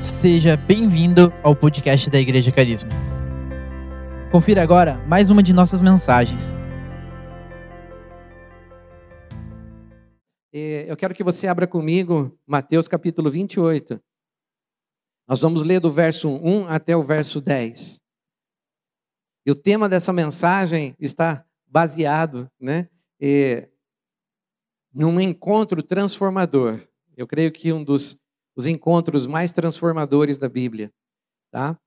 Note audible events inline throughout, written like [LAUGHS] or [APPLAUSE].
Seja bem-vindo ao podcast da Igreja Carisma. Confira agora mais uma de nossas mensagens. É, Eu quero que você abra comigo Mateus capítulo 28. Nós vamos ler do verso 1 até o verso 10. E o tema dessa mensagem está baseado né, é, num encontro transformador. Eu creio que um dos os encontros mais transformadores da Bíblia. Tá?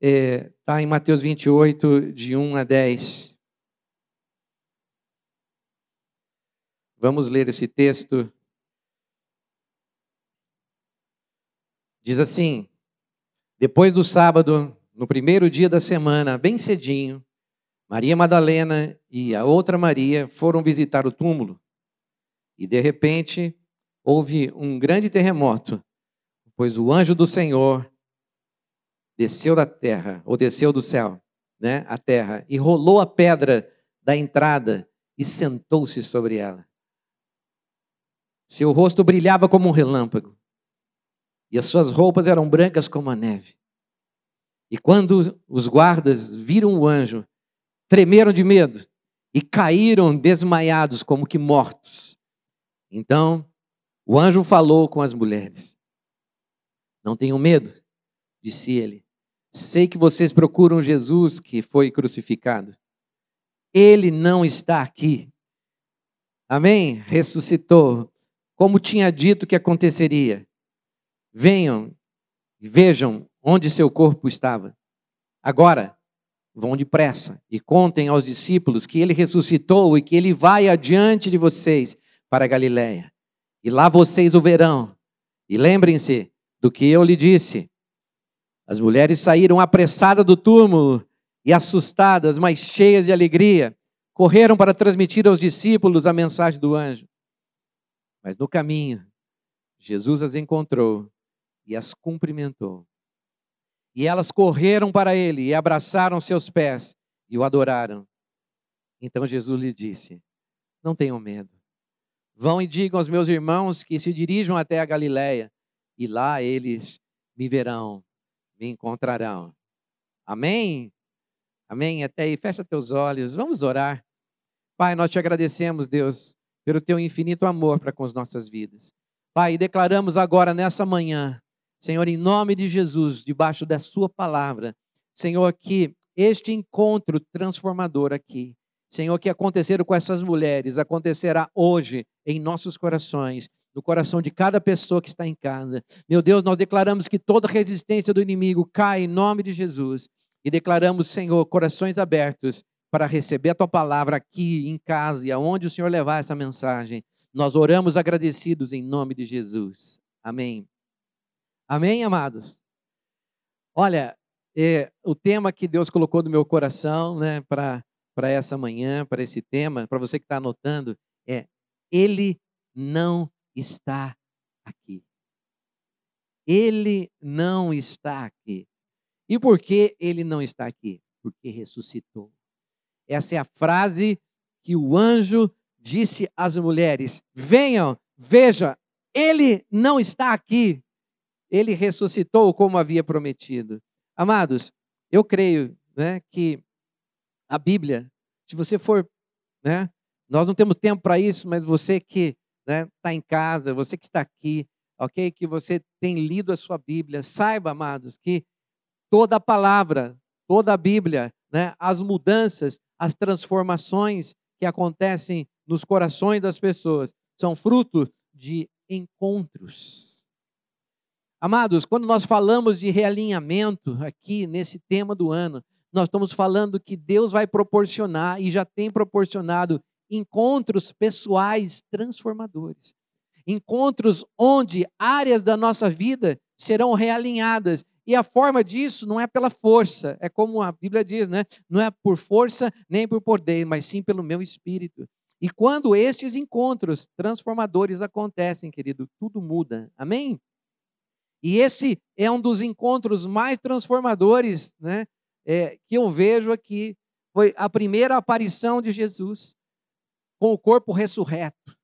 É, tá em Mateus 28, de 1 a 10. Vamos ler esse texto. Diz assim: Depois do sábado, no primeiro dia da semana, bem cedinho, Maria Madalena e a outra Maria foram visitar o túmulo. E de repente, houve um grande terremoto pois o anjo do Senhor desceu da terra, ou desceu do céu, né, a terra, e rolou a pedra da entrada e sentou-se sobre ela. Seu rosto brilhava como um relâmpago, e as suas roupas eram brancas como a neve. E quando os guardas viram o anjo, tremeram de medo e caíram desmaiados como que mortos. Então, o anjo falou com as mulheres. Não tenham medo, disse ele. Sei que vocês procuram Jesus que foi crucificado. Ele não está aqui. Amém? Ressuscitou, como tinha dito que aconteceria. Venham e vejam onde seu corpo estava. Agora, vão depressa e contem aos discípulos que ele ressuscitou e que ele vai adiante de vocês para Galiléia. E lá vocês o verão. E lembrem-se do que eu lhe disse. As mulheres saíram apressadas do túmulo e assustadas, mas cheias de alegria, correram para transmitir aos discípulos a mensagem do anjo. Mas no caminho, Jesus as encontrou e as cumprimentou. E elas correram para ele e abraçaram seus pés e o adoraram. Então Jesus lhe disse: Não tenham medo. Vão e digam aos meus irmãos que se dirijam até a Galiléia e lá eles me verão, me encontrarão. Amém? Amém? Até aí, fecha teus olhos, vamos orar. Pai, nós te agradecemos, Deus, pelo teu infinito amor para com as nossas vidas. Pai, declaramos agora nessa manhã, Senhor, em nome de Jesus, debaixo da Sua palavra, Senhor, que este encontro transformador aqui, Senhor, que aconteceram com essas mulheres, acontecerá hoje em nossos corações no coração de cada pessoa que está em casa. Meu Deus, nós declaramos que toda resistência do inimigo cai em nome de Jesus e declaramos, Senhor, corações abertos para receber a tua palavra aqui em casa e aonde o Senhor levar essa mensagem. Nós oramos agradecidos em nome de Jesus. Amém. Amém, amados. Olha, é, o tema que Deus colocou no meu coração, né, para essa manhã, para esse tema, para você que está anotando, é Ele não está aqui. Ele não está aqui. E por que ele não está aqui? Porque ressuscitou. Essa é a frase que o anjo disse às mulheres: Venham, veja, ele não está aqui. Ele ressuscitou como havia prometido. Amados, eu creio né, que a Bíblia, se você for, né, nós não temos tempo para isso, mas você que né, está em casa, você que está aqui, ok? Que você tem lido a sua Bíblia, saiba, amados, que toda a palavra, toda a Bíblia, né, as mudanças, as transformações que acontecem nos corações das pessoas são fruto de encontros. Amados, quando nós falamos de realinhamento aqui nesse tema do ano, nós estamos falando que Deus vai proporcionar e já tem proporcionado encontros pessoais transformadores. Encontros onde áreas da nossa vida serão realinhadas. E a forma disso não é pela força, é como a Bíblia diz, né? Não é por força nem por poder, mas sim pelo meu espírito. E quando estes encontros transformadores acontecem, querido, tudo muda. Amém? E esse é um dos encontros mais transformadores, né? É, que eu vejo aqui. Foi a primeira aparição de Jesus com o corpo ressurreto.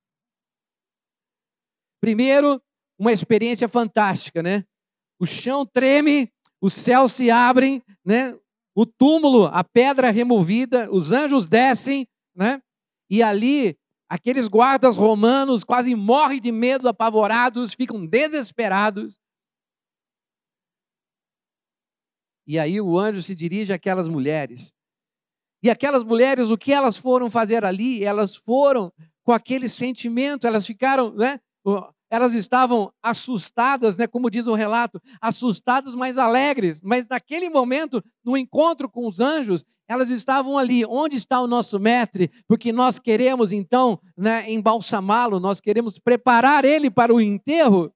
Primeiro, uma experiência fantástica, né? o chão treme, os céus se abrem, né? O túmulo, a pedra removida, os anjos descem, né? E ali aqueles guardas romanos quase morrem de medo, apavorados, ficam desesperados. E aí o anjo se dirige àquelas mulheres. E aquelas mulheres, o que elas foram fazer ali? Elas foram com aquele sentimento, elas ficaram, né? Elas estavam assustadas, né, como diz o relato, assustadas, mas alegres. Mas naquele momento, no encontro com os anjos, elas estavam ali. Onde está o nosso mestre? Porque nós queremos então, né, embalsamá-lo, nós queremos preparar ele para o enterro.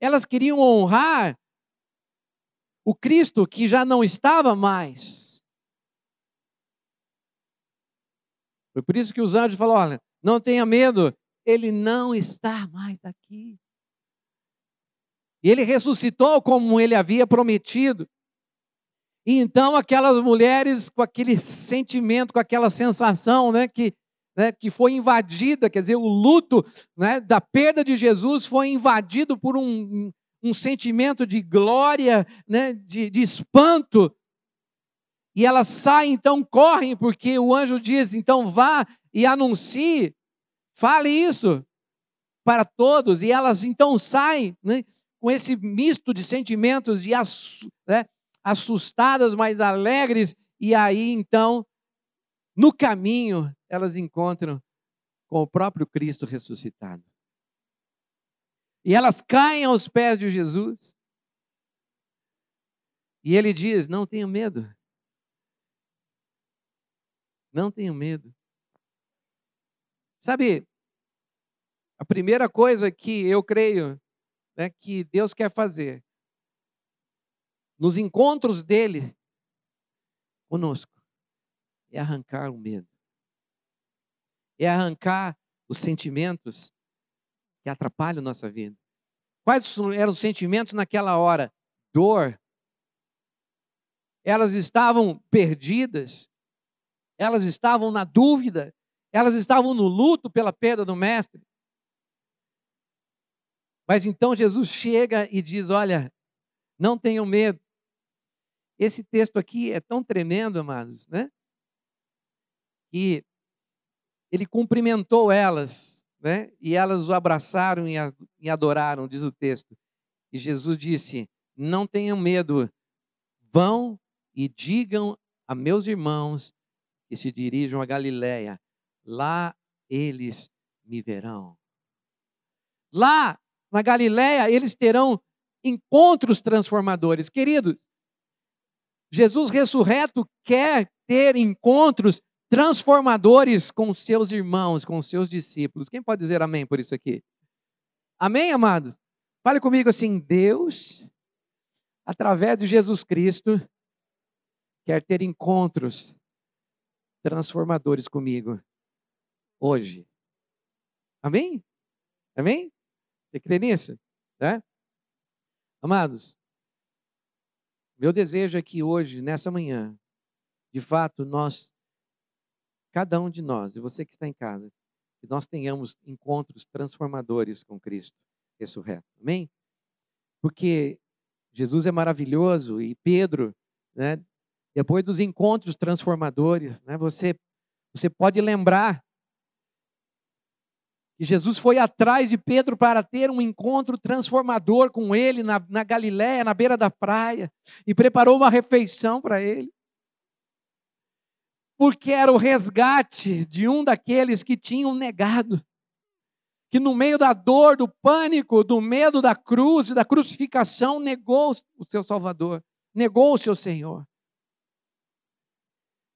Elas queriam honrar o Cristo que já não estava mais. Foi por isso que os anjos falaram: olha, não tenha medo, ele não está mais aqui. E ele ressuscitou como ele havia prometido. E então aquelas mulheres com aquele sentimento, com aquela sensação, né, que né, que foi invadida, quer dizer, o luto né, da perda de Jesus foi invadido por um, um sentimento de glória, né, de, de espanto. E elas saem, então correm, porque o anjo diz: então vá e anuncie, fale isso para todos. E elas então saem né, com esse misto de sentimentos, de né, assustadas, mas alegres. E aí então, no caminho, elas encontram com o próprio Cristo ressuscitado. E elas caem aos pés de Jesus. E ele diz: Não tenho medo. Não tenho medo. Sabe, a primeira coisa que eu creio né, que Deus quer fazer nos encontros dele conosco é arrancar o medo, é arrancar os sentimentos que atrapalham nossa vida. Quais eram os sentimentos naquela hora? Dor. Elas estavam perdidas, elas estavam na dúvida, elas estavam no luto pela perda do mestre. Mas então Jesus chega e diz: Olha, não tenham medo. Esse texto aqui é tão tremendo, amados, né? Que ele cumprimentou elas né? E elas o abraçaram e adoraram, diz o texto. E Jesus disse: Não tenham medo, vão e digam a meus irmãos que se dirijam a Galiléia, lá eles me verão. Lá na Galiléia eles terão encontros transformadores. Queridos, Jesus ressurreto quer ter encontros transformadores com seus irmãos, com seus discípulos. Quem pode dizer amém por isso aqui? Amém, amados? Fale comigo assim: Deus, através de Jesus Cristo, quer ter encontros transformadores comigo hoje. Amém? Amém? Você crê nisso? Né? Amados, meu desejo é que hoje, nessa manhã, de fato, nós cada um de nós, e você que está em casa, que nós tenhamos encontros transformadores com Cristo ressurreto. Amém? Porque Jesus é maravilhoso e Pedro, né, depois dos encontros transformadores, né, você, você pode lembrar que Jesus foi atrás de Pedro para ter um encontro transformador com ele na, na Galiléia, na beira da praia, e preparou uma refeição para ele porque era o resgate de um daqueles que tinham negado. Que no meio da dor, do pânico, do medo da cruz e da crucificação, negou o seu Salvador, negou o seu Senhor.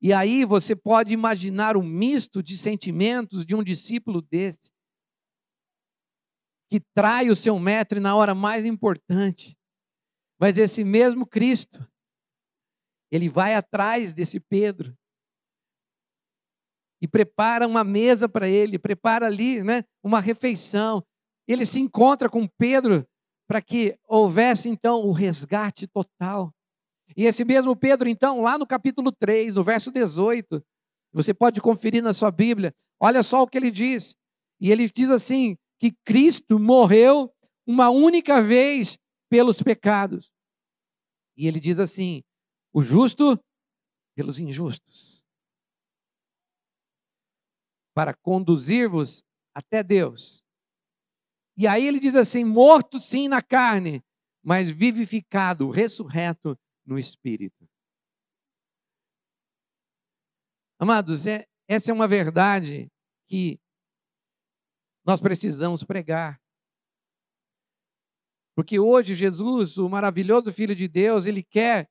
E aí você pode imaginar o um misto de sentimentos de um discípulo desse, que trai o seu mestre na hora mais importante. Mas esse mesmo Cristo, ele vai atrás desse Pedro e prepara uma mesa para ele, prepara ali né, uma refeição. Ele se encontra com Pedro para que houvesse então o resgate total. E esse mesmo Pedro, então, lá no capítulo 3, no verso 18, você pode conferir na sua Bíblia, olha só o que ele diz. E ele diz assim: que Cristo morreu uma única vez pelos pecados. E ele diz assim: o justo pelos injustos, para conduzir-vos até Deus. E aí ele diz assim: morto sim na carne, mas vivificado, ressurreto no espírito. Amados, é, essa é uma verdade que nós precisamos pregar. Porque hoje Jesus, o maravilhoso Filho de Deus, ele quer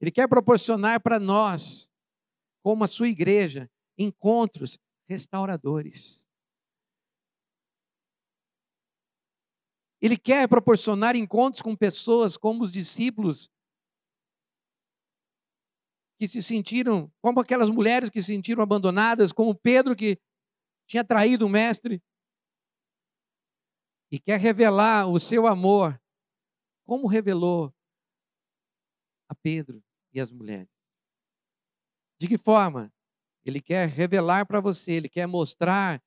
ele quer proporcionar para nós, como a sua igreja, encontros restauradores. Ele quer proporcionar encontros com pessoas como os discípulos que se sentiram, como aquelas mulheres que se sentiram abandonadas, como Pedro que tinha traído o mestre e quer revelar o seu amor, como revelou a Pedro e as mulheres. De que forma? Ele quer revelar para você, ele quer mostrar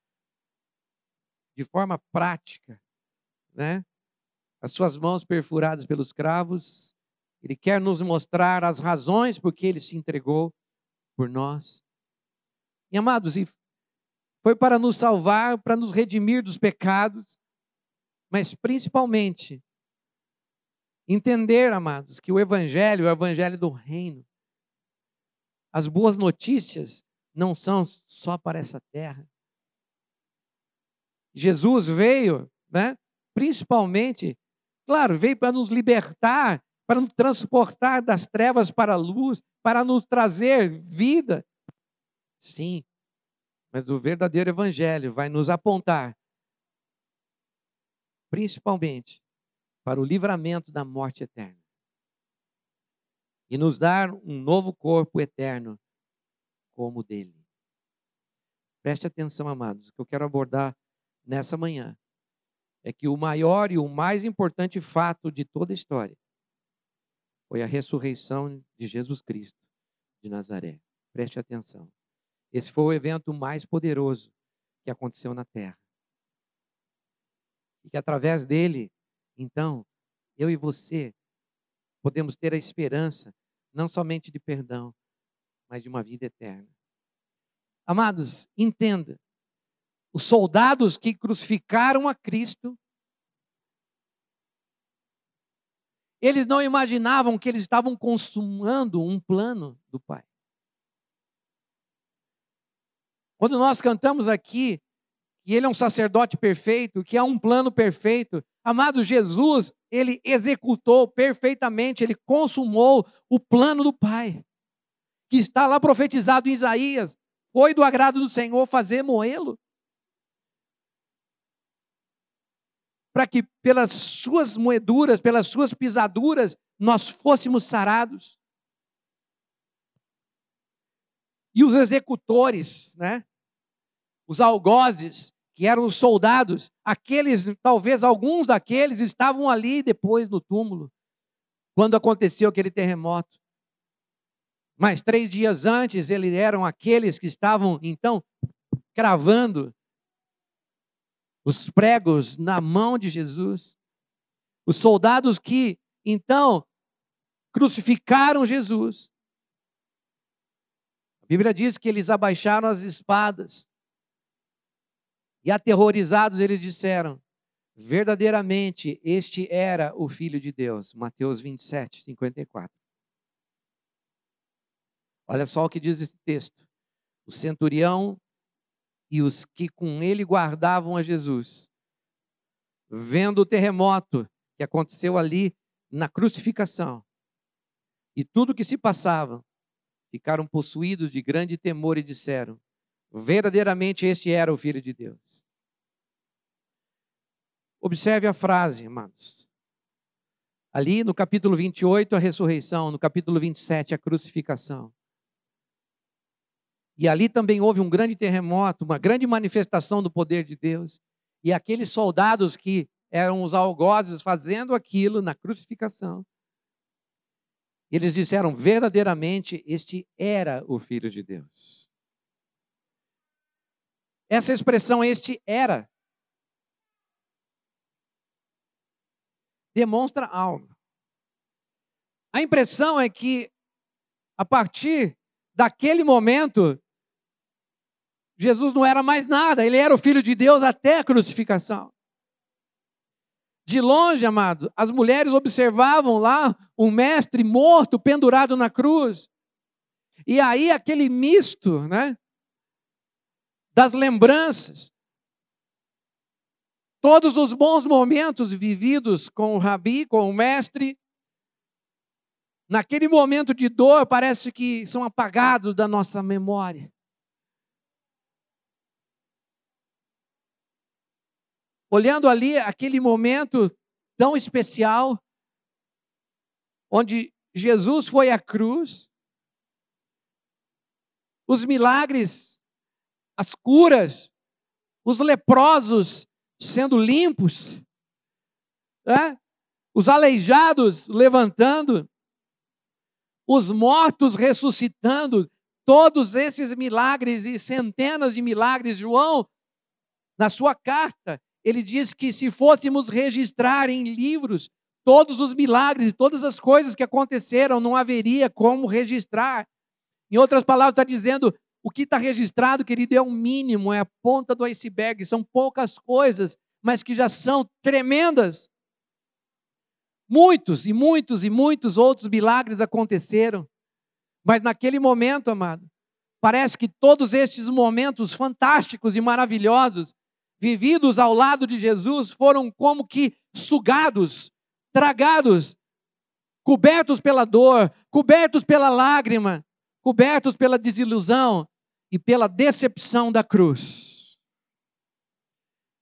de forma prática, né? As suas mãos perfuradas pelos cravos, ele quer nos mostrar as razões por que ele se entregou por nós. E amados, foi para nos salvar, para nos redimir dos pecados, mas principalmente entender, amados, que o Evangelho é o Evangelho do Reino. As boas notícias não são só para essa terra. Jesus veio, né, principalmente, claro, veio para nos libertar, para nos transportar das trevas para a luz, para nos trazer vida. Sim, mas o verdadeiro Evangelho vai nos apontar principalmente para o livramento da morte eterna e nos dar um novo corpo eterno como o dele. Preste atenção, amados, o que eu quero abordar nessa manhã é que o maior e o mais importante fato de toda a história foi a ressurreição de Jesus Cristo de Nazaré. Preste atenção. Esse foi o evento mais poderoso que aconteceu na terra. E que através dele, então, eu e você podemos ter a esperança não somente de perdão, mas de uma vida eterna. Amados, entenda. Os soldados que crucificaram a Cristo, eles não imaginavam que eles estavam consumando um plano do Pai. Quando nós cantamos aqui, que ele é um sacerdote perfeito, que há um plano perfeito. Amado Jesus, ele executou perfeitamente, ele consumou o plano do Pai, que está lá profetizado em Isaías. Foi do agrado do Senhor fazer moê-lo. Para que pelas suas moeduras, pelas suas pisaduras, nós fôssemos sarados. E os executores, né? Os algozes, que eram os soldados, aqueles, talvez alguns daqueles estavam ali depois no túmulo, quando aconteceu aquele terremoto. Mas três dias antes, eles eram aqueles que estavam, então, cravando os pregos na mão de Jesus. Os soldados que, então, crucificaram Jesus. A Bíblia diz que eles abaixaram as espadas e aterrorizados, eles disseram: verdadeiramente este era o Filho de Deus. Mateus 27, 54. Olha só o que diz esse texto. O centurião e os que com ele guardavam a Jesus, vendo o terremoto que aconteceu ali na crucificação e tudo que se passava, ficaram possuídos de grande temor e disseram: Verdadeiramente este era o Filho de Deus. Observe a frase, amados. Ali no capítulo 28, a ressurreição, no capítulo 27, a crucificação. E ali também houve um grande terremoto, uma grande manifestação do poder de Deus. E aqueles soldados que eram os algozes fazendo aquilo na crucificação, eles disseram verdadeiramente: Este era o Filho de Deus. Essa expressão, este era, demonstra algo. A impressão é que, a partir daquele momento, Jesus não era mais nada, ele era o Filho de Deus até a crucificação. De longe, amados, as mulheres observavam lá um mestre morto, pendurado na cruz. E aí aquele misto, né? Das lembranças. Todos os bons momentos vividos com o rabi, com o mestre, naquele momento de dor, parece que são apagados da nossa memória. Olhando ali aquele momento tão especial, onde Jesus foi à cruz, os milagres, as curas, os leprosos sendo limpos, né? os aleijados levantando, os mortos ressuscitando, todos esses milagres e centenas de milagres. João, na sua carta, ele diz que se fôssemos registrar em livros todos os milagres, todas as coisas que aconteceram, não haveria como registrar. Em outras palavras, está dizendo o que está registrado, querido, é o mínimo, é a ponta do iceberg, são poucas coisas, mas que já são tremendas. Muitos e muitos e muitos outros milagres aconteceram. Mas naquele momento, amado, parece que todos estes momentos fantásticos e maravilhosos, vividos ao lado de Jesus, foram como que sugados, tragados, cobertos pela dor, cobertos pela lágrima, cobertos pela desilusão e pela decepção da cruz.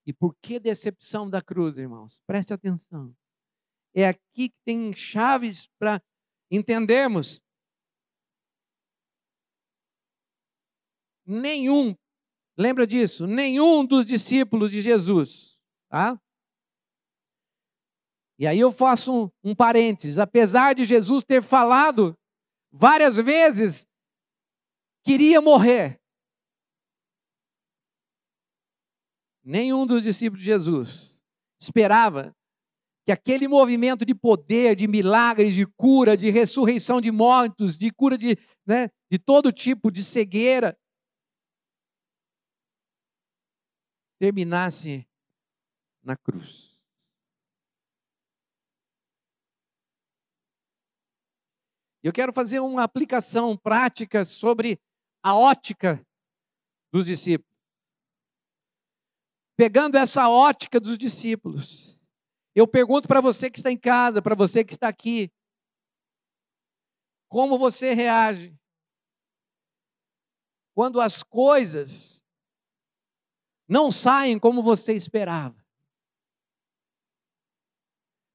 E por que decepção da cruz, irmãos? Preste atenção. É aqui que tem chaves para entendermos. Nenhum, lembra disso? Nenhum dos discípulos de Jesus, tá? E aí eu faço um, um parênteses. Apesar de Jesus ter falado várias vezes, queria morrer. Nenhum dos discípulos de Jesus esperava que aquele movimento de poder, de milagres, de cura, de ressurreição de mortos, de cura de, né, de todo tipo de cegueira, terminasse na cruz. Eu quero fazer uma aplicação prática sobre a ótica dos discípulos. Pegando essa ótica dos discípulos, eu pergunto para você que está em casa, para você que está aqui, como você reage quando as coisas não saem como você esperava?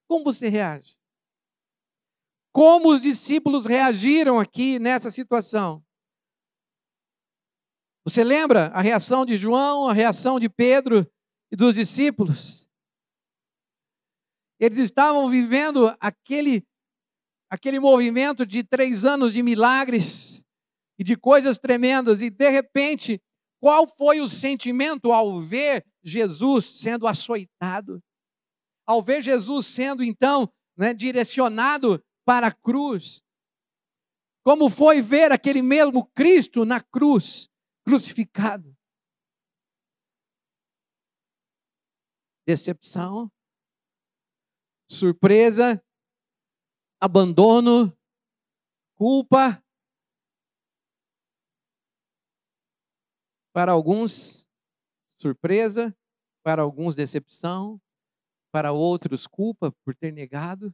Como você reage? Como os discípulos reagiram aqui nessa situação? Você lembra a reação de João, a reação de Pedro e dos discípulos? Eles estavam vivendo aquele, aquele movimento de três anos de milagres e de coisas tremendas, e de repente, qual foi o sentimento ao ver Jesus sendo açoitado? Ao ver Jesus sendo então né, direcionado para a cruz? Como foi ver aquele mesmo Cristo na cruz, crucificado? Decepção, surpresa, abandono, culpa. Para alguns, surpresa, para alguns, decepção, para outros, culpa por ter negado.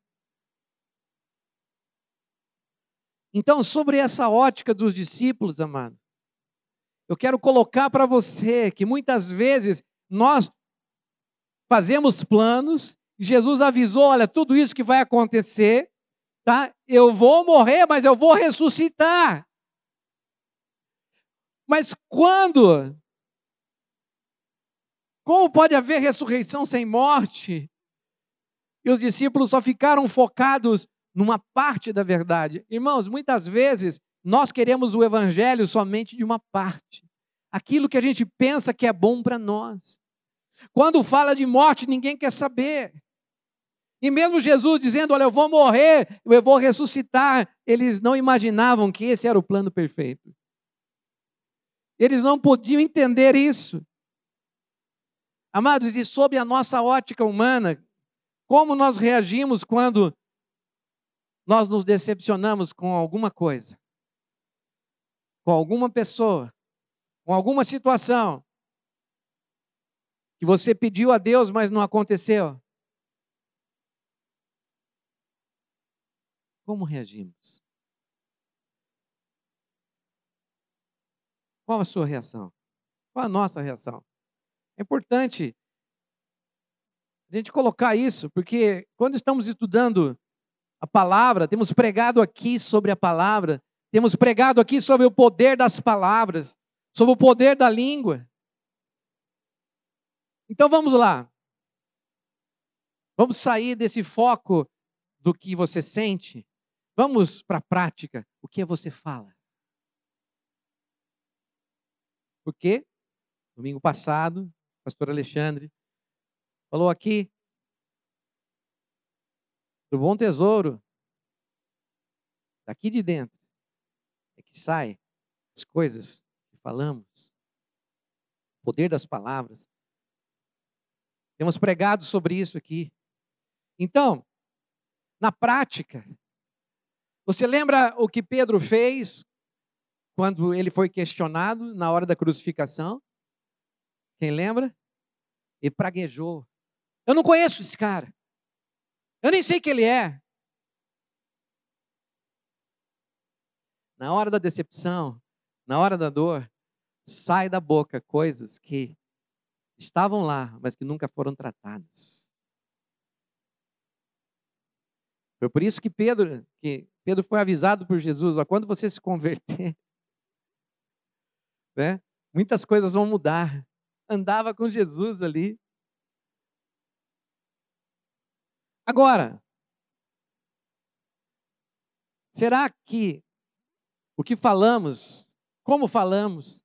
Então, sobre essa ótica dos discípulos, amado, eu quero colocar para você que muitas vezes nós fazemos planos Jesus avisou: olha, tudo isso que vai acontecer, tá? Eu vou morrer, mas eu vou ressuscitar. Mas quando? Como pode haver ressurreição sem morte? E os discípulos só ficaram focados numa parte da verdade. Irmãos, muitas vezes nós queremos o evangelho somente de uma parte. Aquilo que a gente pensa que é bom para nós. Quando fala de morte, ninguém quer saber. E mesmo Jesus dizendo: Olha, eu vou morrer, eu vou ressuscitar, eles não imaginavam que esse era o plano perfeito. Eles não podiam entender isso. Amados, e sob a nossa ótica humana, como nós reagimos quando nós nos decepcionamos com alguma coisa, com alguma pessoa, com alguma situação que você pediu a Deus, mas não aconteceu? Como reagimos? Qual a sua reação? Qual a nossa reação? É importante a gente colocar isso, porque quando estamos estudando a palavra, temos pregado aqui sobre a palavra, temos pregado aqui sobre o poder das palavras, sobre o poder da língua. Então vamos lá. Vamos sair desse foco do que você sente Vamos para a prática. O que você fala? Porque domingo passado, o pastor Alexandre falou aqui do bom tesouro daqui de dentro é que sai as coisas que falamos, o poder das palavras. Temos pregado sobre isso aqui. Então, na prática, você lembra o que Pedro fez quando ele foi questionado na hora da crucificação? Quem lembra? Ele praguejou. Eu não conheço esse cara. Eu nem sei quem ele é. Na hora da decepção, na hora da dor, sai da boca coisas que estavam lá, mas que nunca foram tratadas. Foi por isso que Pedro, que Pedro foi avisado por Jesus, ó, quando você se converter, né, muitas coisas vão mudar. Andava com Jesus ali. Agora, será que o que falamos, como falamos,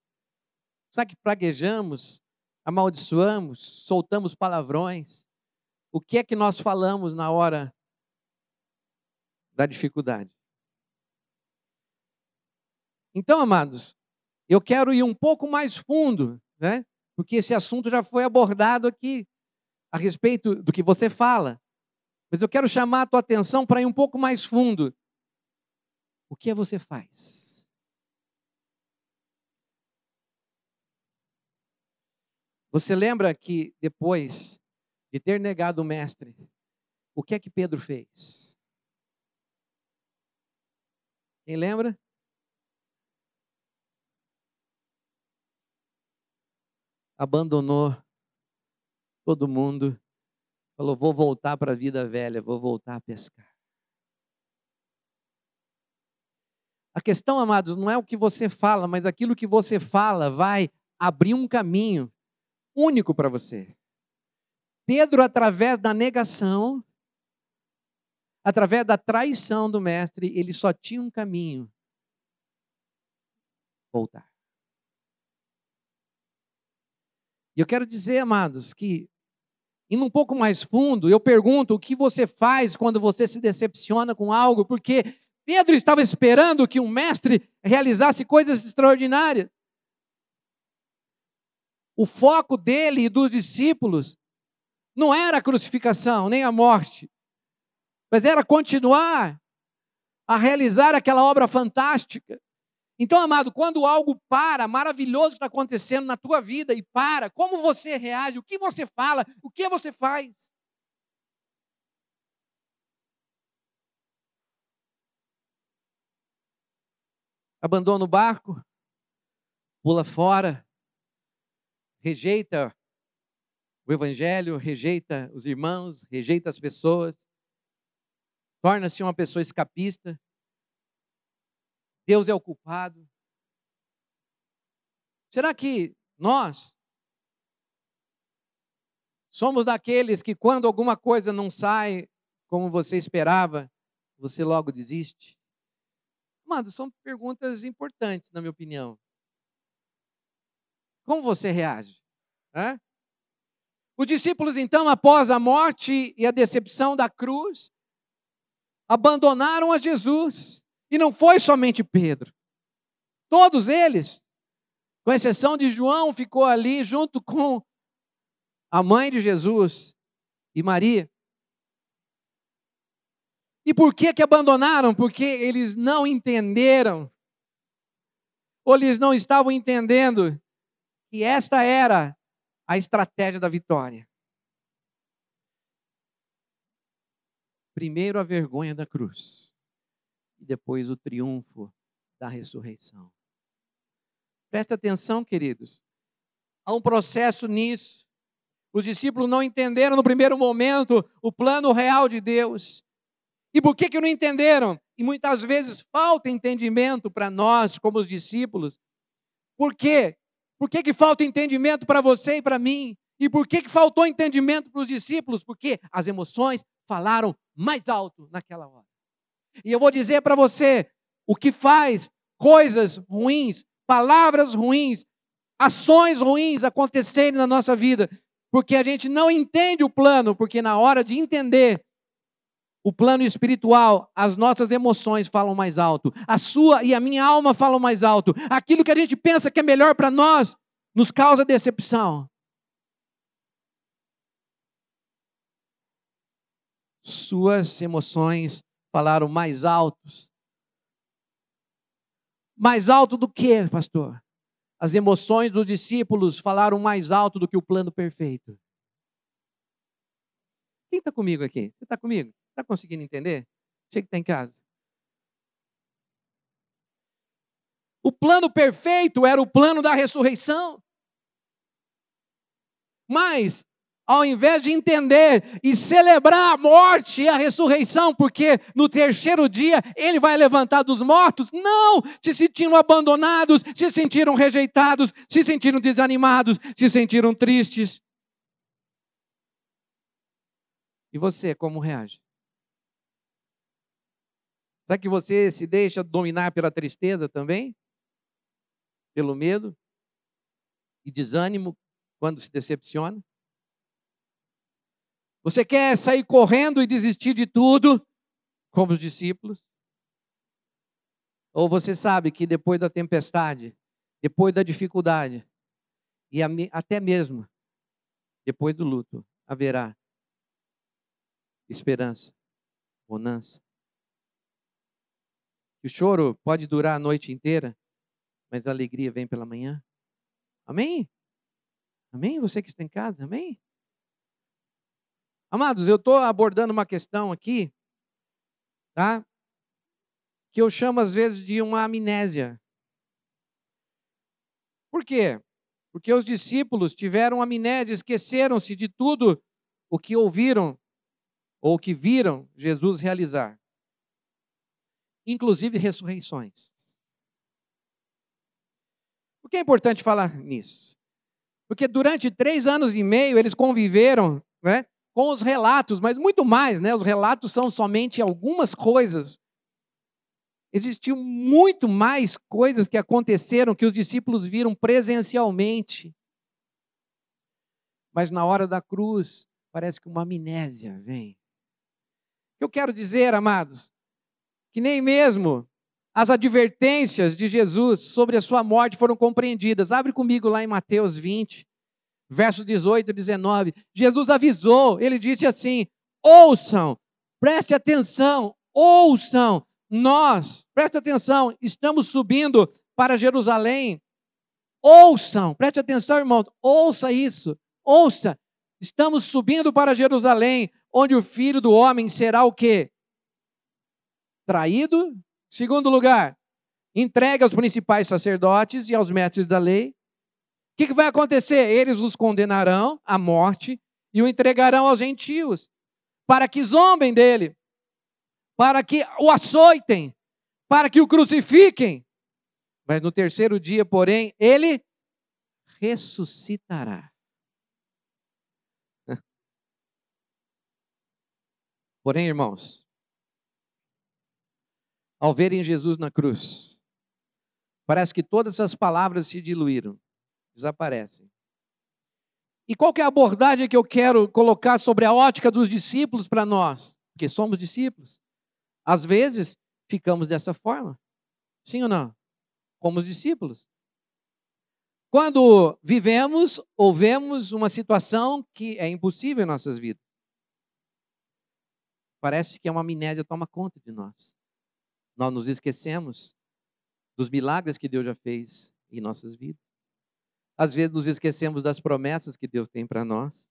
será que praguejamos, amaldiçoamos, soltamos palavrões? O que é que nós falamos na hora da dificuldade. Então, amados, eu quero ir um pouco mais fundo, né? Porque esse assunto já foi abordado aqui a respeito do que você fala. Mas eu quero chamar a tua atenção para ir um pouco mais fundo. O que é você faz? Você lembra que depois de ter negado o mestre, o que é que Pedro fez? Quem lembra? Abandonou todo mundo. Falou: vou voltar para a vida velha, vou voltar a pescar. A questão, amados, não é o que você fala, mas aquilo que você fala vai abrir um caminho único para você. Pedro, através da negação, através da traição do mestre, ele só tinha um caminho: voltar. E eu quero dizer, amados, que indo um pouco mais fundo, eu pergunto o que você faz quando você se decepciona com algo, porque Pedro estava esperando que um mestre realizasse coisas extraordinárias. O foco dele e dos discípulos não era a crucificação, nem a morte mas era continuar a realizar aquela obra fantástica. Então, amado, quando algo para, maravilhoso está acontecendo na tua vida e para, como você reage, o que você fala, o que você faz? Abandona o barco, pula fora, rejeita o evangelho, rejeita os irmãos, rejeita as pessoas torna-se uma pessoa escapista. Deus é o culpado. Será que nós somos daqueles que, quando alguma coisa não sai como você esperava, você logo desiste? Mano, são perguntas importantes, na minha opinião. Como você reage? Hã? Os discípulos, então, após a morte e a decepção da cruz, abandonaram a Jesus. E não foi somente Pedro. Todos eles, com exceção de João, ficou ali junto com a mãe de Jesus e Maria. E por que que abandonaram? Porque eles não entenderam, ou eles não estavam entendendo que esta era a estratégia da vitória. Primeiro a vergonha da cruz, e depois o triunfo da ressurreição. Presta atenção, queridos. Há um processo nisso. Os discípulos não entenderam no primeiro momento o plano real de Deus. E por que, que não entenderam? E muitas vezes falta entendimento para nós, como os discípulos. Por quê? Por que, que falta entendimento para você e para mim? E por que, que faltou entendimento para os discípulos? Porque as emoções falaram mais alto naquela hora. E eu vou dizer para você: o que faz coisas ruins, palavras ruins, ações ruins acontecerem na nossa vida, porque a gente não entende o plano, porque na hora de entender o plano espiritual, as nossas emoções falam mais alto, a sua e a minha alma falam mais alto. Aquilo que a gente pensa que é melhor para nós nos causa decepção. Suas emoções falaram mais altos. Mais alto do que, pastor? As emoções dos discípulos falaram mais alto do que o plano perfeito. Quem está comigo aqui? Você está comigo? Está conseguindo entender? Você que está em casa. O plano perfeito era o plano da ressurreição. Mas, ao invés de entender e celebrar a morte e a ressurreição, porque no terceiro dia ele vai levantar dos mortos, não! Se sentiram abandonados, se sentiram rejeitados, se sentiram desanimados, se sentiram tristes. E você, como reage? Será que você se deixa dominar pela tristeza também? Pelo medo? E desânimo quando se decepciona? Você quer sair correndo e desistir de tudo, como os discípulos? Ou você sabe que depois da tempestade, depois da dificuldade, e até mesmo depois do luto, haverá esperança, bonança? O choro pode durar a noite inteira, mas a alegria vem pela manhã. Amém? Amém? Você que está em casa, amém? Amados, eu estou abordando uma questão aqui, tá? Que eu chamo às vezes de uma amnésia. Por quê? Porque os discípulos tiveram amnésia, esqueceram-se de tudo o que ouviram ou que viram Jesus realizar inclusive ressurreições. Por que é importante falar nisso? Porque durante três anos e meio eles conviveram né, com os relatos, mas muito mais, né? Os relatos são somente algumas coisas. Existiu muito mais coisas que aconteceram que os discípulos viram presencialmente. Mas na hora da cruz, parece que uma amnésia vem. Eu quero dizer, amados, que nem mesmo as advertências de Jesus sobre a sua morte foram compreendidas. Abre comigo lá em Mateus 20, versos 18 e 19. Jesus avisou, ele disse assim: ouçam, preste atenção, ouçam, nós, preste atenção, estamos subindo para Jerusalém. Ouçam, preste atenção, irmãos, ouça isso, ouça. Estamos subindo para Jerusalém, onde o filho do homem será o quê? traído. Segundo lugar, entregue aos principais sacerdotes e aos mestres da lei. O que, que vai acontecer? Eles os condenarão à morte e o entregarão aos gentios, para que zombem dele, para que o açoitem, para que o crucifiquem. Mas no terceiro dia, porém, ele ressuscitará. [LAUGHS] Porém, irmãos, ao verem Jesus na cruz. Parece que todas essas palavras se diluíram, desaparecem. E qual que é a abordagem que eu quero colocar sobre a ótica dos discípulos para nós? Porque somos discípulos. Às vezes, ficamos dessa forma. Sim ou não? Como os discípulos. Quando vivemos ou vemos uma situação que é impossível em nossas vidas. Parece que é uma amnésia toma conta de nós. Nós nos esquecemos dos milagres que Deus já fez em nossas vidas. Às vezes nos esquecemos das promessas que Deus tem para nós.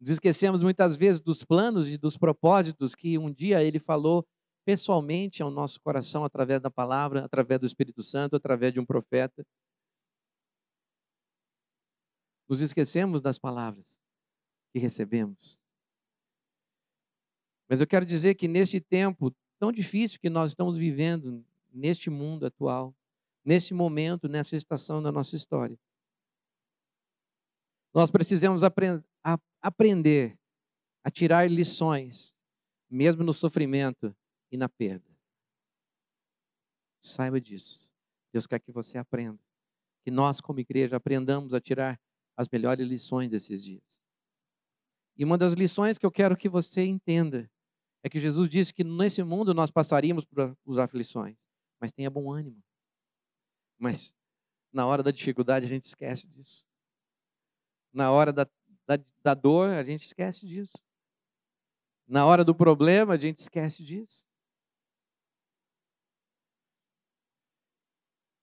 Nos esquecemos muitas vezes dos planos e dos propósitos que um dia Ele falou pessoalmente ao nosso coração através da palavra, através do Espírito Santo, através de um profeta. Nos esquecemos das palavras que recebemos. Mas eu quero dizer que neste tempo tão difícil que nós estamos vivendo, neste mundo atual, neste momento, nessa estação da nossa história, nós precisamos a aprender a tirar lições, mesmo no sofrimento e na perda. Saiba disso. Deus quer que você aprenda. Que nós, como igreja, aprendamos a tirar as melhores lições desses dias. E uma das lições que eu quero que você entenda é que Jesus disse que nesse mundo nós passaríamos por aflições, mas tenha bom ânimo. Mas na hora da dificuldade a gente esquece disso. Na hora da, da, da dor a gente esquece disso. Na hora do problema a gente esquece disso.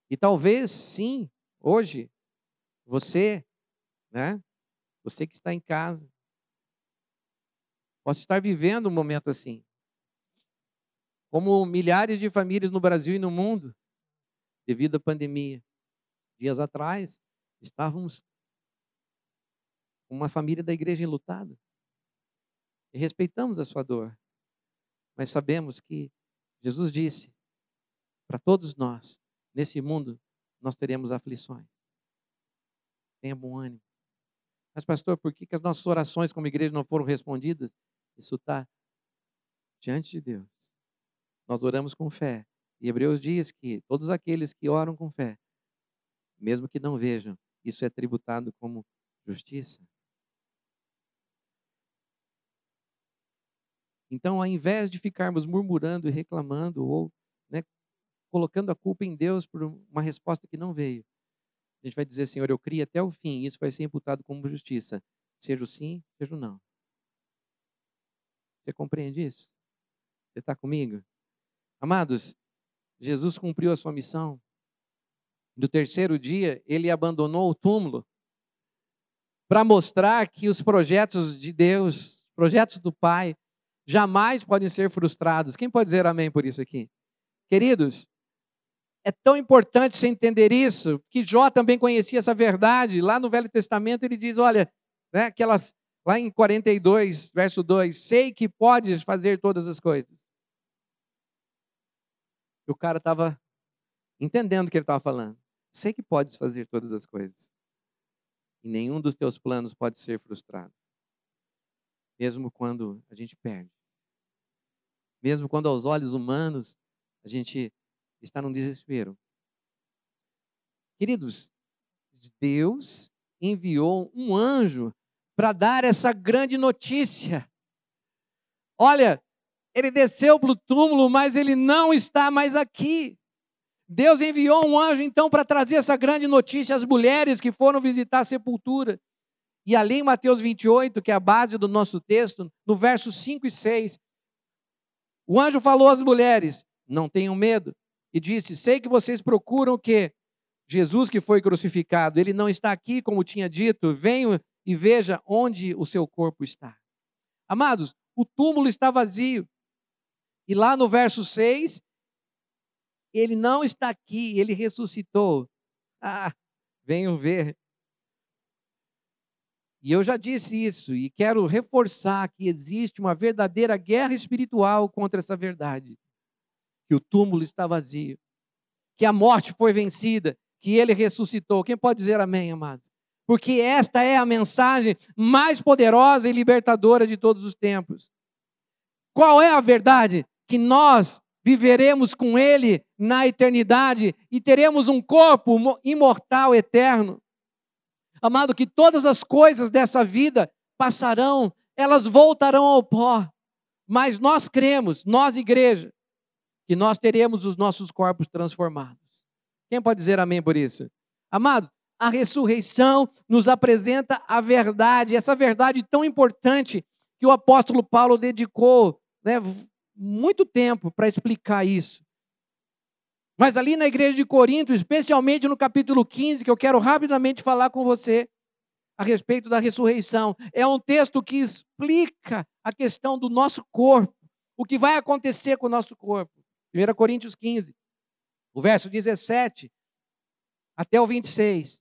E talvez sim, hoje, você né? Você que está em casa, possa estar vivendo um momento assim. Como milhares de famílias no Brasil e no mundo, devido à pandemia. Dias atrás, estávamos com uma família da igreja enlutada. E respeitamos a sua dor. Mas sabemos que Jesus disse para todos nós, nesse mundo, nós teremos aflições. Tenha bom ânimo. Mas, pastor, por que, que as nossas orações como igreja não foram respondidas? Isso está diante de Deus. Nós oramos com fé. E Hebreus diz que todos aqueles que oram com fé, mesmo que não vejam, isso é tributado como justiça. Então, ao invés de ficarmos murmurando e reclamando ou né, colocando a culpa em Deus por uma resposta que não veio, a gente vai dizer, Senhor, eu criei até o fim, e isso vai ser imputado como justiça. Seja o sim, seja o não. Você compreende isso? Você está comigo? Amados, Jesus cumpriu a sua missão. No terceiro dia, ele abandonou o túmulo para mostrar que os projetos de Deus, projetos do Pai, jamais podem ser frustrados. Quem pode dizer amém por isso aqui? Queridos, é tão importante você entender isso, que Jó também conhecia essa verdade. Lá no Velho Testamento ele diz: olha, né, aquelas, lá em 42, verso 2: sei que podes fazer todas as coisas. E o cara estava entendendo o que ele estava falando. Sei que podes fazer todas as coisas. E nenhum dos teus planos pode ser frustrado. Mesmo quando a gente perde. Mesmo quando aos olhos humanos a gente está num desespero. Queridos, Deus enviou um anjo para dar essa grande notícia. Olha, ele desceu para o túmulo, mas ele não está mais aqui. Deus enviou um anjo então para trazer essa grande notícia às mulheres que foram visitar a sepultura. E ali em Mateus 28, que é a base do nosso texto, no verso 5 e 6, o anjo falou às mulheres: Não tenham medo, e disse: Sei que vocês procuram o que? Jesus que foi crucificado. Ele não está aqui, como tinha dito. Venham e veja onde o seu corpo está. Amados, o túmulo está vazio. E lá no verso 6, ele não está aqui, ele ressuscitou. Ah, venham ver. E eu já disse isso e quero reforçar que existe uma verdadeira guerra espiritual contra essa verdade que o túmulo está vazio, que a morte foi vencida, que ele ressuscitou. Quem pode dizer amém, amados? Porque esta é a mensagem mais poderosa e libertadora de todos os tempos. Qual é a verdade? Que nós viveremos com ele na eternidade e teremos um corpo imortal eterno. Amado, que todas as coisas dessa vida passarão, elas voltarão ao pó. Mas nós cremos, nós igreja, que nós teremos os nossos corpos transformados. Quem pode dizer amém por isso? Amado, a ressurreição nos apresenta a verdade, essa verdade tão importante que o apóstolo Paulo dedicou né, muito tempo para explicar isso. Mas ali na igreja de Corinto, especialmente no capítulo 15, que eu quero rapidamente falar com você a respeito da ressurreição, é um texto que explica a questão do nosso corpo, o que vai acontecer com o nosso corpo. 1 Coríntios 15, o verso 17 até o 26.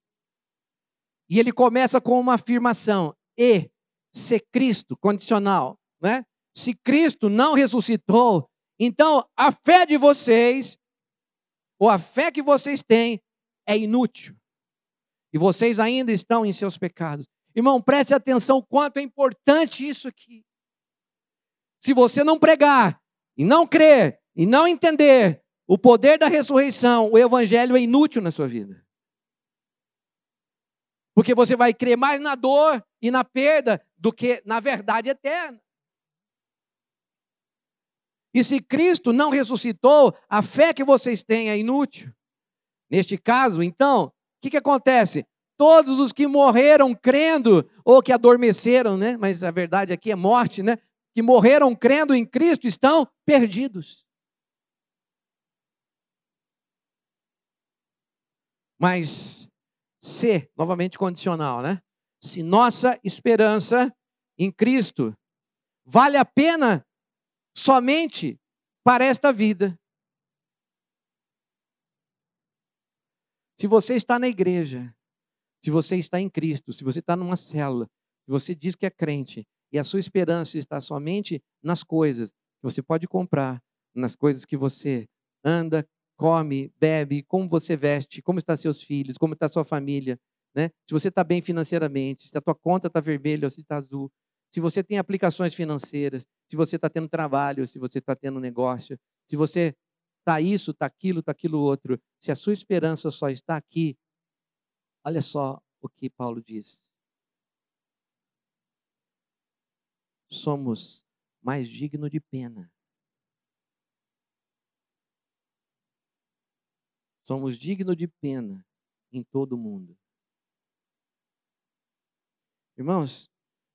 E ele começa com uma afirmação: e se Cristo, condicional, né? Se Cristo não ressuscitou, então a fé de vocês, ou a fé que vocês têm, é inútil. E vocês ainda estão em seus pecados. Irmão, preste atenção quanto é importante isso aqui. Se você não pregar, e não crer, e não entender o poder da ressurreição, o evangelho é inútil na sua vida. Porque você vai crer mais na dor e na perda do que na verdade eterna. E se Cristo não ressuscitou, a fé que vocês têm é inútil. Neste caso, então, o que, que acontece? Todos os que morreram crendo, ou que adormeceram, né? Mas a verdade aqui é morte, né? Que morreram crendo em Cristo estão perdidos. Mas se, novamente condicional, né? Se nossa esperança em Cristo vale a pena somente para esta vida. Se você está na igreja, se você está em Cristo, se você está numa célula, se você diz que é crente e a sua esperança está somente nas coisas que você pode comprar, nas coisas que você anda, come, bebe, como você veste, como estão seus filhos, como está sua família, né? Se você está bem financeiramente, se a tua conta está vermelha ou se está azul, se você tem aplicações financeiras, se você está tendo trabalho, se você está tendo negócio, se você está isso, está aquilo, está aquilo outro, se a sua esperança só está aqui, olha só o que Paulo diz. Somos mais dignos de pena Somos dignos de pena em todo o mundo. Irmãos,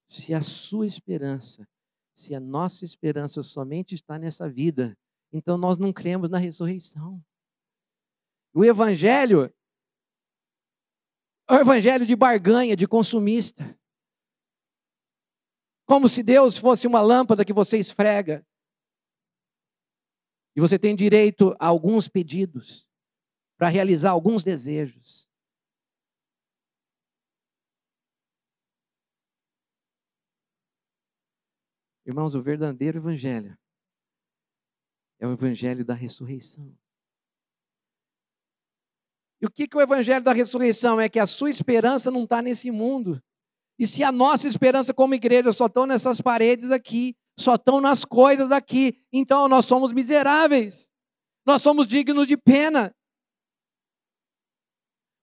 se a sua esperança, se a nossa esperança somente está nessa vida, então nós não cremos na ressurreição. O evangelho é o evangelho de barganha, de consumista. Como se Deus fosse uma lâmpada que você esfrega. E você tem direito a alguns pedidos para realizar alguns desejos. Irmãos, o verdadeiro evangelho é o evangelho da ressurreição. E o que, que o evangelho da ressurreição é? Que a sua esperança não está nesse mundo. E se a nossa esperança como igreja só estão nessas paredes aqui, só estão nas coisas aqui, então nós somos miseráveis. Nós somos dignos de pena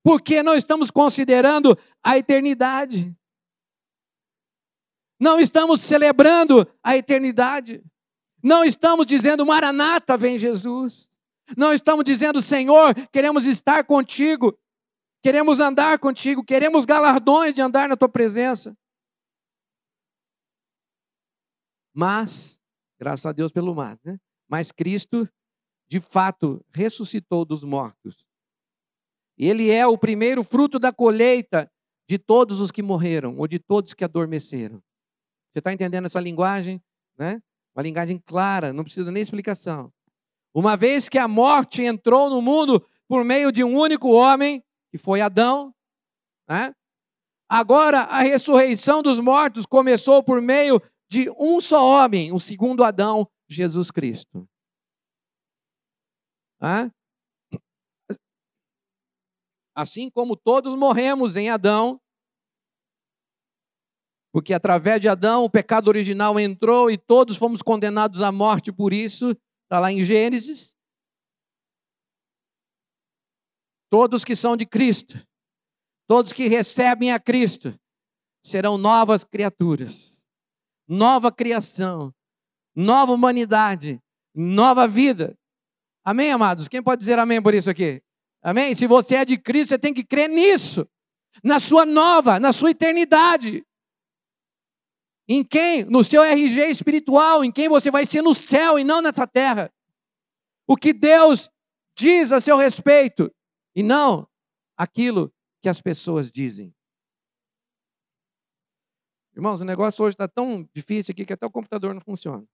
porque não estamos considerando a eternidade. Não estamos celebrando a eternidade. Não estamos dizendo, Maranata, vem Jesus. Não estamos dizendo, Senhor, queremos estar contigo. Queremos andar contigo. Queremos galardões de andar na tua presença. Mas, graças a Deus pelo mar, né? Mas Cristo, de fato, ressuscitou dos mortos ele é o primeiro fruto da colheita de todos os que morreram, ou de todos que adormeceram. Você está entendendo essa linguagem? Né? Uma linguagem clara, não precisa nem explicação. Uma vez que a morte entrou no mundo por meio de um único homem, que foi Adão, né? agora a ressurreição dos mortos começou por meio de um só homem, o segundo Adão, Jesus Cristo. Assim como todos morremos em Adão, porque através de Adão o pecado original entrou e todos fomos condenados à morte por isso, está lá em Gênesis. Todos que são de Cristo, todos que recebem a Cristo, serão novas criaturas, nova criação, nova humanidade, nova vida. Amém, amados? Quem pode dizer amém por isso aqui? Amém? Se você é de Cristo, você tem que crer nisso, na sua nova, na sua eternidade. Em quem? No seu RG espiritual, em quem você vai ser no céu e não nessa terra. O que Deus diz a seu respeito e não aquilo que as pessoas dizem. Irmãos, o negócio hoje está tão difícil aqui que até o computador não funciona.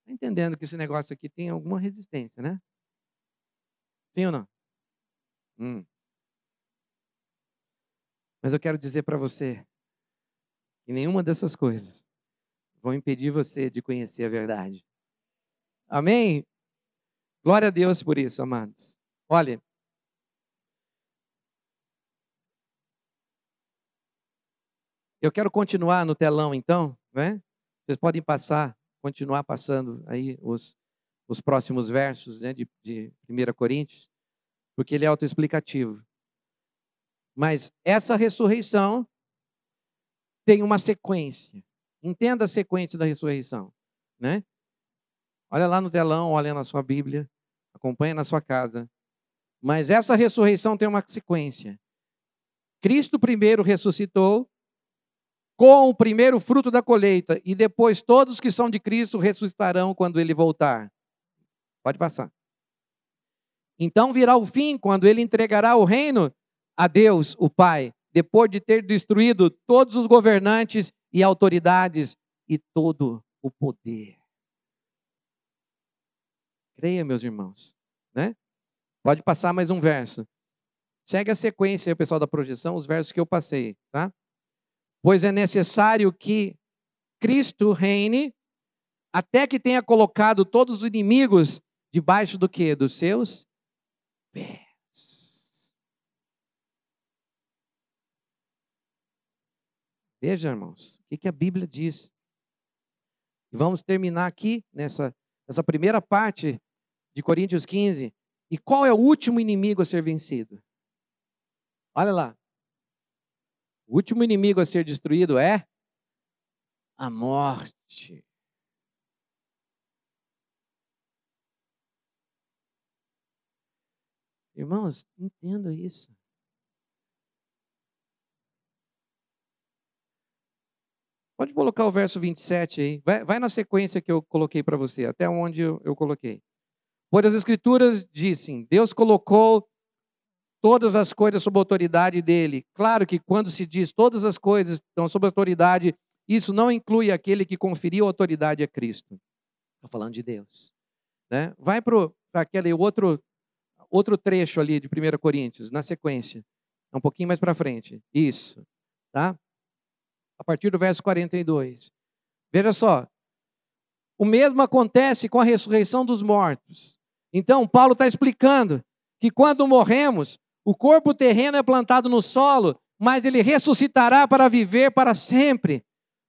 Está entendendo que esse negócio aqui tem alguma resistência, né? Sim ou não? Hum. Mas eu quero dizer para você que nenhuma dessas coisas vão impedir você de conhecer a verdade. Amém? Glória a Deus por isso, amados. Olha, eu quero continuar no telão, então, né? Vocês podem passar, continuar passando aí os, os próximos versos né, de, de 1 Coríntios, porque ele é autoexplicativo. Mas essa ressurreição tem uma sequência. Entenda a sequência da ressurreição, né? Olha lá no telão, olha na sua Bíblia, acompanha na sua casa. Mas essa ressurreição tem uma sequência. Cristo primeiro ressuscitou com o primeiro fruto da colheita, e depois todos que são de Cristo ressuscitarão quando ele voltar. Pode passar. Então virá o fim, quando ele entregará o reino a Deus, o Pai, depois de ter destruído todos os governantes e autoridades e todo o poder. Creia, meus irmãos, né? Pode passar mais um verso. Segue a sequência, pessoal da projeção, os versos que eu passei, tá? Pois é necessário que Cristo reine até que tenha colocado todos os inimigos debaixo do que? Dos seus pés. Veja, irmãos, o que a Bíblia diz. E vamos terminar aqui nessa, nessa primeira parte de Coríntios 15. E qual é o último inimigo a ser vencido? Olha lá. O último inimigo a ser destruído é a morte. Irmãos, entenda isso. Pode colocar o verso 27 aí. Vai, vai na sequência que eu coloquei para você, até onde eu, eu coloquei. Pois as Escrituras dizem: Deus colocou todas as coisas sob a autoridade dele. Claro que quando se diz todas as coisas estão sob autoridade, isso não inclui aquele que conferiu autoridade a Cristo. Estou falando de Deus. Né? Vai para aquele outro, outro trecho ali de 1 Coríntios, na sequência. Um pouquinho mais para frente. Isso. Tá? A partir do verso 42. Veja só. O mesmo acontece com a ressurreição dos mortos. Então, Paulo está explicando que quando morremos, o corpo terreno é plantado no solo, mas ele ressuscitará para viver para sempre.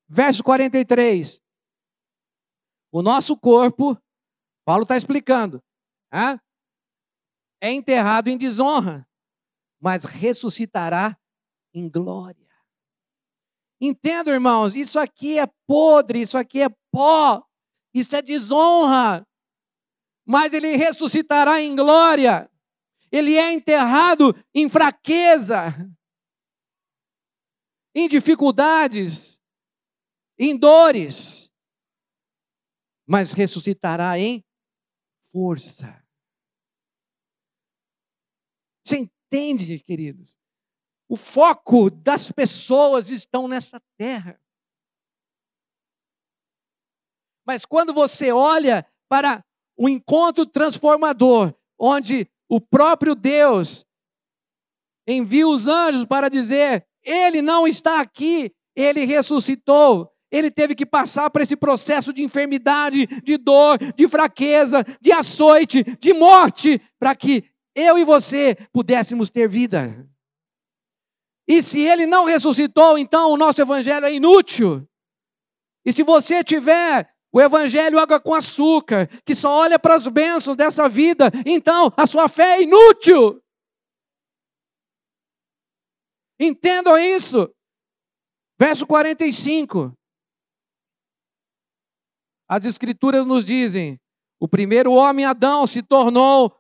Verso 43. O nosso corpo, Paulo está explicando, é enterrado em desonra, mas ressuscitará em glória. Entenda, irmãos, isso aqui é podre, isso aqui é pó, isso é desonra mas ele ressuscitará em glória. Ele é enterrado em fraqueza, em dificuldades, em dores, mas ressuscitará em força. Você entende, queridos? O foco das pessoas estão nessa terra. Mas quando você olha para um encontro transformador, onde o próprio Deus envia os anjos para dizer: Ele não está aqui, ele ressuscitou. Ele teve que passar por esse processo de enfermidade, de dor, de fraqueza, de açoite, de morte, para que eu e você pudéssemos ter vida. E se ele não ressuscitou, então o nosso evangelho é inútil. E se você tiver o evangelho água com açúcar, que só olha para as bênçãos dessa vida, então a sua fé é inútil. Entendam isso. Verso 45. As escrituras nos dizem: o primeiro homem, Adão, se tornou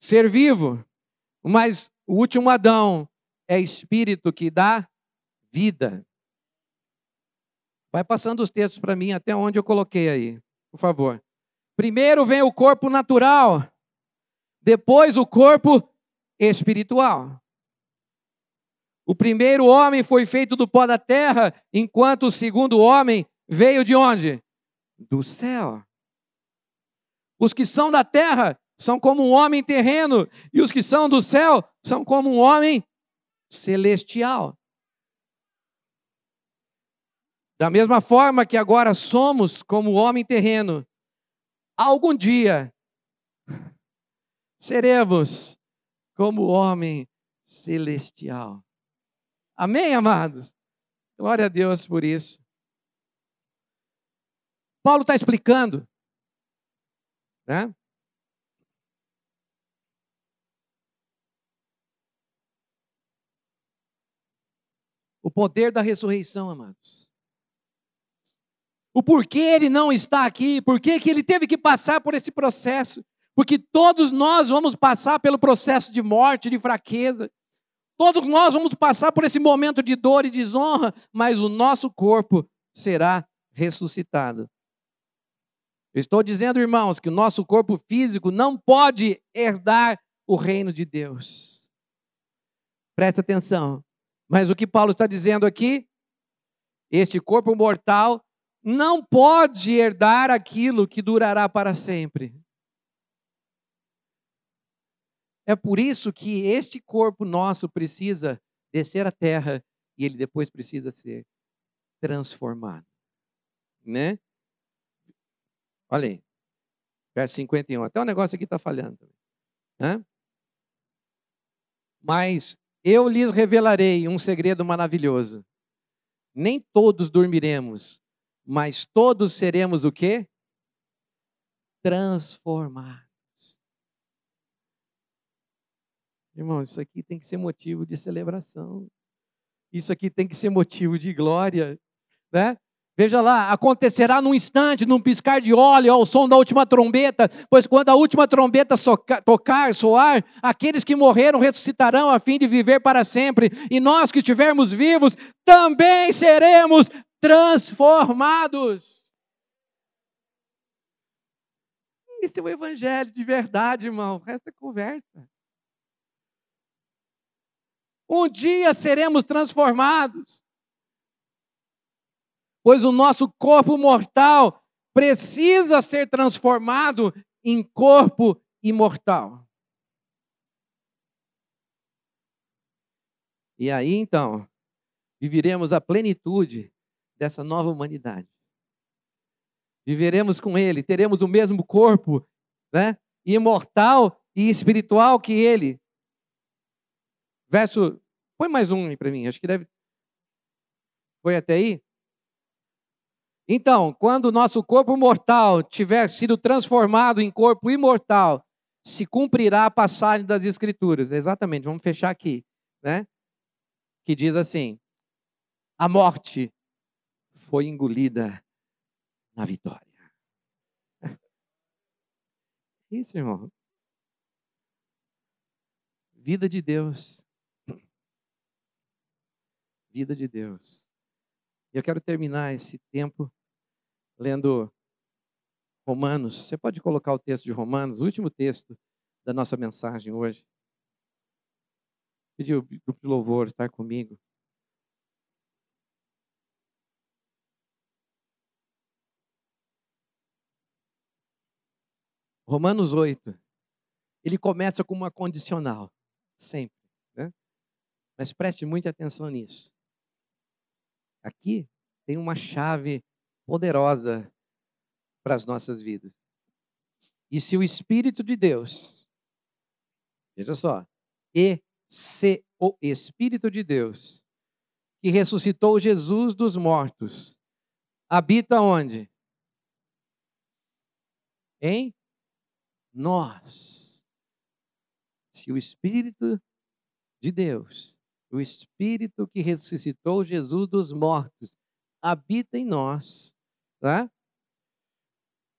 ser vivo, mas o último Adão é espírito que dá vida. Vai passando os textos para mim até onde eu coloquei aí, por favor. Primeiro vem o corpo natural, depois o corpo espiritual. O primeiro homem foi feito do pó da terra, enquanto o segundo homem veio de onde? Do céu. Os que são da terra são como um homem terreno, e os que são do céu são como um homem celestial. Da mesma forma que agora somos como homem terreno, algum dia seremos como homem celestial. Amém, amados? Glória a Deus por isso. Paulo está explicando, né? O poder da ressurreição, amados. O porquê ele não está aqui, por que ele teve que passar por esse processo. Porque todos nós vamos passar pelo processo de morte, de fraqueza. Todos nós vamos passar por esse momento de dor e desonra, mas o nosso corpo será ressuscitado. Eu estou dizendo, irmãos, que o nosso corpo físico não pode herdar o reino de Deus. Preste atenção. Mas o que Paulo está dizendo aqui, este corpo mortal não pode herdar aquilo que durará para sempre. É por isso que este corpo nosso precisa descer à terra e ele depois precisa ser transformado. Né? Olha aí. Verso 51. Até o negócio aqui está falhando. Né? Mas eu lhes revelarei um segredo maravilhoso. Nem todos dormiremos, mas todos seremos o quê? Transformados. Irmão, isso aqui tem que ser motivo de celebração. Isso aqui tem que ser motivo de glória, né? Veja lá, acontecerá num instante, num piscar de óleo, ao som da última trombeta, pois quando a última trombeta socar, tocar, soar, aqueles que morreram ressuscitarão a fim de viver para sempre, e nós que estivermos vivos também seremos transformados. Esse é o evangelho de verdade, irmão. O resto é conversa. Um dia seremos transformados. Pois o nosso corpo mortal precisa ser transformado em corpo imortal. E aí então, viveremos a plenitude dessa nova humanidade. Viveremos com Ele, teremos o mesmo corpo, né? Imortal e espiritual que Ele. Verso Põe mais um aí para mim, acho que deve. Foi até aí? Então, quando o nosso corpo mortal tiver sido transformado em corpo imortal, se cumprirá a passagem das Escrituras. Exatamente, vamos fechar aqui, né? Que diz assim: a morte foi engolida na vitória. [LAUGHS] Isso, irmão. Vida de Deus vida de Deus. E eu quero terminar esse tempo lendo Romanos. Você pode colocar o texto de Romanos, o último texto da nossa mensagem hoje. Pedir o grupo de louvor estar comigo. Romanos 8. Ele começa com uma condicional, sempre. Né? Mas preste muita atenção nisso. Aqui tem uma chave poderosa para as nossas vidas. E se o Espírito de Deus, veja só, e se o Espírito de Deus, que ressuscitou Jesus dos mortos, habita onde? em nós. Se o Espírito de Deus, o Espírito que ressuscitou Jesus dos mortos, habita em nós, tá?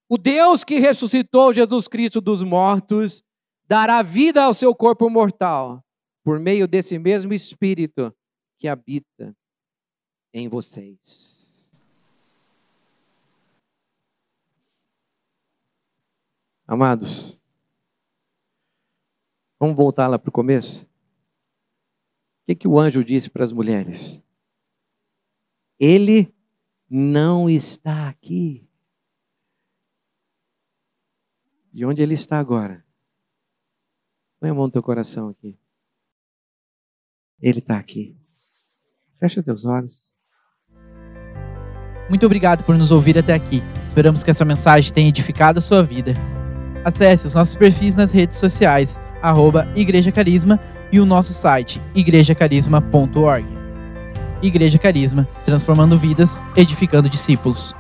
O Deus que ressuscitou Jesus Cristo dos mortos dará vida ao seu corpo mortal por meio desse mesmo Espírito que habita em vocês. Amados, vamos voltar lá para o começo? O que, que o anjo disse para as mulheres? Ele não está aqui. E onde ele está agora? Põe a mão no teu coração aqui. Ele está aqui. Fecha teus olhos. Muito obrigado por nos ouvir até aqui. Esperamos que essa mensagem tenha edificado a sua vida. Acesse os nossos perfis nas redes sociais, arroba Igreja Carisma e o nosso site, igrejacarisma.org. Igreja Carisma, transformando vidas, edificando discípulos.